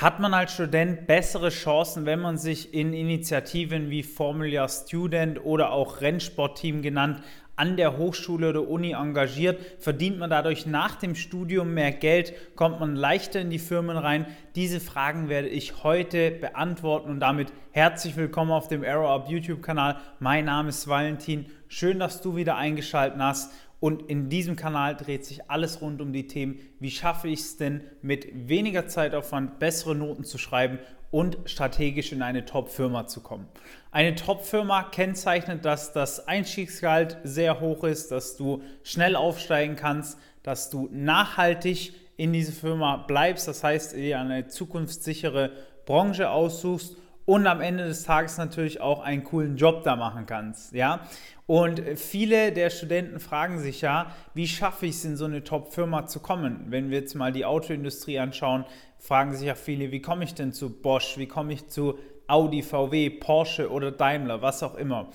Hat man als Student bessere Chancen, wenn man sich in Initiativen wie Formula Student oder auch Rennsportteam genannt an der Hochschule oder Uni engagiert, verdient man dadurch nach dem Studium mehr Geld, kommt man leichter in die Firmen rein. Diese Fragen werde ich heute beantworten und damit herzlich willkommen auf dem Arrow Up YouTube Kanal. Mein Name ist Valentin. Schön, dass du wieder eingeschaltet hast. Und in diesem Kanal dreht sich alles rund um die Themen, wie schaffe ich es denn mit weniger Zeitaufwand bessere Noten zu schreiben und strategisch in eine Top-Firma zu kommen. Eine Top-Firma kennzeichnet, dass das Einstiegsgehalt sehr hoch ist, dass du schnell aufsteigen kannst, dass du nachhaltig in diese Firma bleibst, das heißt, dir eine zukunftssichere Branche aussuchst und am Ende des Tages natürlich auch einen coolen Job da machen kannst, ja? Und viele der Studenten fragen sich ja, wie schaffe ich es in so eine Top-Firma zu kommen? Wenn wir jetzt mal die Autoindustrie anschauen, fragen sich ja viele, wie komme ich denn zu Bosch? Wie komme ich zu Audi, VW, Porsche oder Daimler, was auch immer?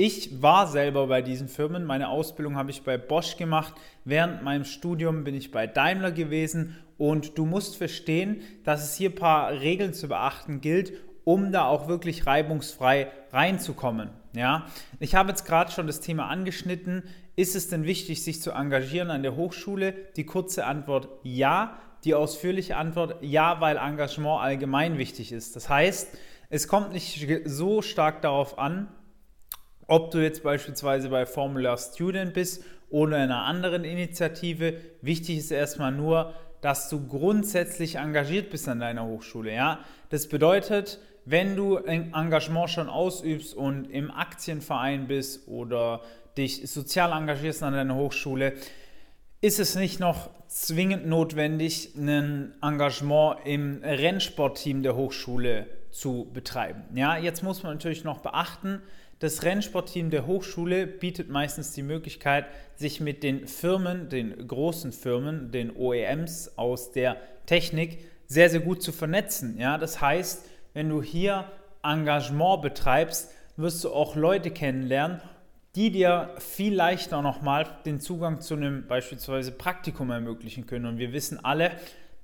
Ich war selber bei diesen Firmen. Meine Ausbildung habe ich bei Bosch gemacht. Während meinem Studium bin ich bei Daimler gewesen. Und du musst verstehen, dass es hier ein paar Regeln zu beachten gilt, um da auch wirklich reibungsfrei reinzukommen. Ja, ich habe jetzt gerade schon das Thema angeschnitten. Ist es denn wichtig, sich zu engagieren an der Hochschule? Die kurze Antwort ja. Die ausführliche Antwort ja, weil Engagement allgemein wichtig ist. Das heißt, es kommt nicht so stark darauf an, ob du jetzt beispielsweise bei Formula Student bist oder in einer anderen Initiative. Wichtig ist erstmal nur, dass du grundsätzlich engagiert bist an deiner Hochschule. Ja? Das bedeutet, wenn du ein Engagement schon ausübst und im Aktienverein bist oder dich sozial engagierst an deiner Hochschule, ist es nicht noch zwingend notwendig, ein Engagement im Rennsportteam der Hochschule zu betreiben. Ja, jetzt muss man natürlich noch beachten, das Rennsportteam der Hochschule bietet meistens die Möglichkeit, sich mit den Firmen, den großen Firmen, den OEMs aus der Technik sehr, sehr gut zu vernetzen. Ja, das heißt, wenn du hier Engagement betreibst, wirst du auch Leute kennenlernen, die dir viel leichter nochmal den Zugang zu einem beispielsweise Praktikum ermöglichen können. Und wir wissen alle,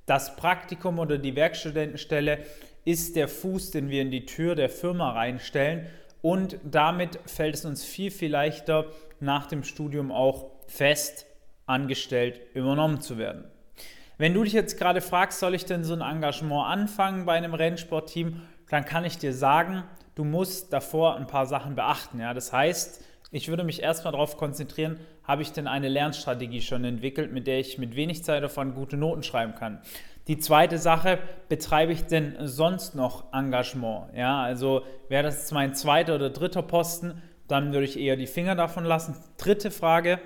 das Praktikum oder die Werkstudentenstelle ist der Fuß, den wir in die Tür der Firma reinstellen. Und damit fällt es uns viel, viel leichter, nach dem Studium auch fest angestellt übernommen zu werden. Wenn du dich jetzt gerade fragst, soll ich denn so ein Engagement anfangen bei einem Rennsportteam, dann kann ich dir sagen, du musst davor ein paar Sachen beachten. Ja? Das heißt, ich würde mich erstmal darauf konzentrieren, habe ich denn eine Lernstrategie schon entwickelt, mit der ich mit wenig Zeit davon gute Noten schreiben kann. Die zweite Sache, betreibe ich denn sonst noch Engagement? Ja, also wäre das mein zweiter oder dritter Posten, dann würde ich eher die Finger davon lassen. Dritte Frage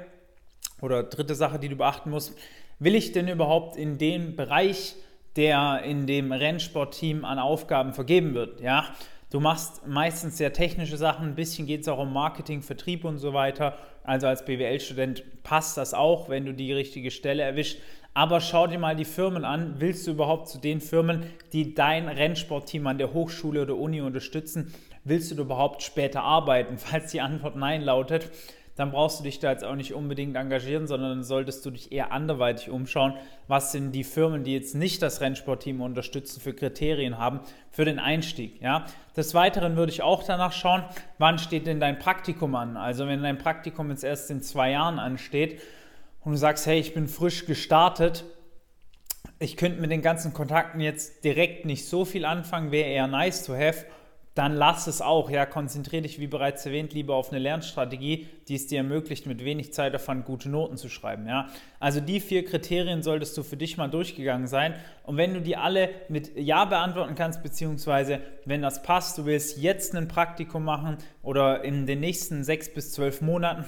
oder dritte Sache, die du beachten musst, will ich denn überhaupt in dem Bereich, der in dem Rennsportteam an Aufgaben vergeben wird? Ja, du machst meistens sehr technische Sachen, ein bisschen geht es auch um Marketing, Vertrieb und so weiter. Also als BWL-Student passt das auch, wenn du die richtige Stelle erwischt. Aber schau dir mal die Firmen an. Willst du überhaupt zu den Firmen, die dein Rennsportteam an der Hochschule oder Uni unterstützen, willst du überhaupt später arbeiten? Falls die Antwort Nein lautet, dann brauchst du dich da jetzt auch nicht unbedingt engagieren, sondern solltest du dich eher anderweitig umschauen, was sind die Firmen, die jetzt nicht das Rennsportteam unterstützen, für Kriterien haben für den Einstieg. Ja? Des Weiteren würde ich auch danach schauen, wann steht denn dein Praktikum an? Also wenn dein Praktikum jetzt erst in zwei Jahren ansteht und du sagst, hey, ich bin frisch gestartet, ich könnte mit den ganzen Kontakten jetzt direkt nicht so viel anfangen, wäre eher nice to have dann lass es auch. Ja, konzentriere dich, wie bereits erwähnt, lieber auf eine Lernstrategie, die es dir ermöglicht, mit wenig Zeit davon gute Noten zu schreiben. Ja, also die vier Kriterien solltest du für dich mal durchgegangen sein. Und wenn du die alle mit Ja beantworten kannst, beziehungsweise wenn das passt, du willst jetzt ein Praktikum machen oder in den nächsten sechs bis zwölf Monaten,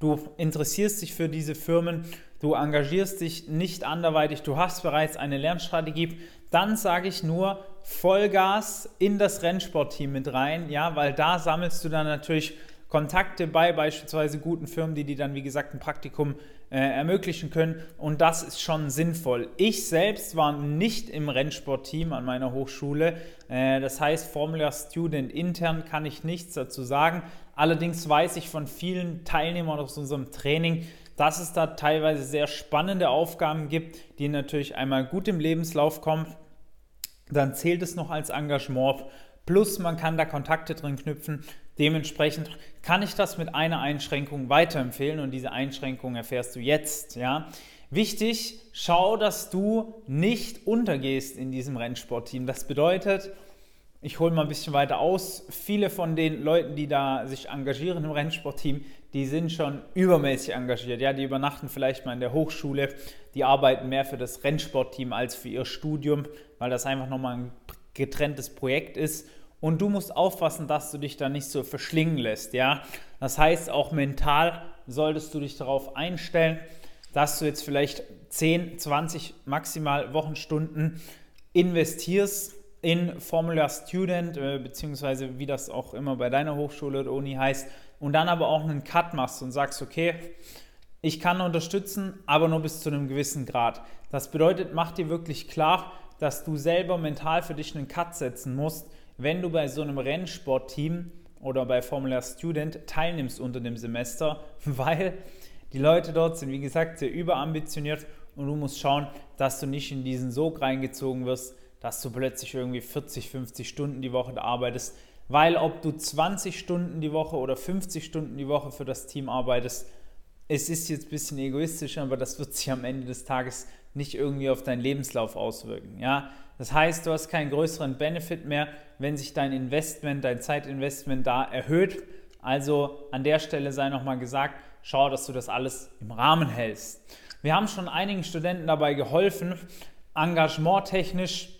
du interessierst dich für diese Firmen, du engagierst dich nicht anderweitig, du hast bereits eine Lernstrategie, dann sage ich nur Vollgas in das Rennsportteam mit rein, ja, weil da sammelst du dann natürlich Kontakte bei beispielsweise guten Firmen, die dir dann, wie gesagt, ein Praktikum äh, ermöglichen können. Und das ist schon sinnvoll. Ich selbst war nicht im Rennsportteam an meiner Hochschule. Äh, das heißt, Formula Student intern kann ich nichts dazu sagen. Allerdings weiß ich von vielen Teilnehmern aus unserem Training, dass es da teilweise sehr spannende Aufgaben gibt, die natürlich einmal gut im Lebenslauf kommen dann zählt es noch als Engagement. Plus man kann da Kontakte drin knüpfen. Dementsprechend kann ich das mit einer Einschränkung weiterempfehlen und diese Einschränkung erfährst du jetzt. Ja? Wichtig, schau, dass du nicht untergehst in diesem Rennsportteam. Das bedeutet, ich hole mal ein bisschen weiter aus. Viele von den Leuten, die da sich engagieren im Rennsportteam, die sind schon übermäßig engagiert. Ja, die übernachten vielleicht mal in der Hochschule, die arbeiten mehr für das Rennsportteam als für ihr Studium, weil das einfach nochmal ein getrenntes Projekt ist. Und du musst aufpassen, dass du dich da nicht so verschlingen lässt. Ja, das heißt, auch mental solltest du dich darauf einstellen, dass du jetzt vielleicht 10, 20 maximal Wochenstunden investierst in Formula Student, äh, beziehungsweise wie das auch immer bei deiner Hochschule oder Uni heißt, und dann aber auch einen Cut machst und sagst, okay, ich kann unterstützen, aber nur bis zu einem gewissen Grad. Das bedeutet, mach dir wirklich klar, dass du selber mental für dich einen Cut setzen musst, wenn du bei so einem Rennsportteam oder bei Formula Student teilnimmst unter dem Semester, weil die Leute dort sind, wie gesagt, sehr überambitioniert und du musst schauen, dass du nicht in diesen Sog reingezogen wirst, dass du plötzlich irgendwie 40, 50 Stunden die Woche arbeitest, weil ob du 20 Stunden die Woche oder 50 Stunden die Woche für das Team arbeitest, es ist jetzt ein bisschen egoistisch, aber das wird sich am Ende des Tages nicht irgendwie auf deinen Lebenslauf auswirken. Ja? Das heißt, du hast keinen größeren Benefit mehr, wenn sich dein Investment, dein Zeitinvestment da erhöht. Also an der Stelle sei nochmal gesagt, schau, dass du das alles im Rahmen hältst. Wir haben schon einigen Studenten dabei geholfen, engagementtechnisch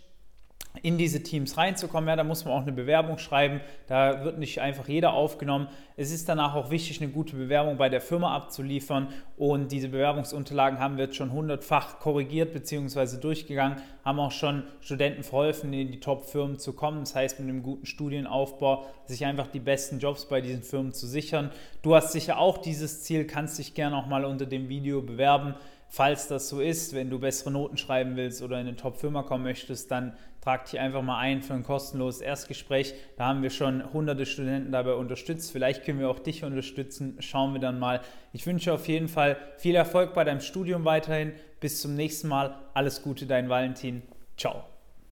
in diese Teams reinzukommen. Ja, da muss man auch eine Bewerbung schreiben. Da wird nicht einfach jeder aufgenommen. Es ist danach auch wichtig, eine gute Bewerbung bei der Firma abzuliefern. Und diese Bewerbungsunterlagen haben wir jetzt schon hundertfach korrigiert bzw. durchgegangen, haben auch schon Studenten verholfen, in die Top-Firmen zu kommen. Das heißt, mit einem guten Studienaufbau sich einfach die besten Jobs bei diesen Firmen zu sichern. Du hast sicher auch dieses Ziel, kannst dich gerne auch mal unter dem Video bewerben. Falls das so ist, wenn du bessere Noten schreiben willst oder in eine Top-Firma kommen möchtest, dann trag dich einfach mal ein für ein kostenloses Erstgespräch. Da haben wir schon hunderte Studenten dabei unterstützt. Vielleicht können wir auch dich unterstützen. Schauen wir dann mal. Ich wünsche auf jeden Fall viel Erfolg bei deinem Studium weiterhin. Bis zum nächsten Mal. Alles Gute, dein Valentin. Ciao.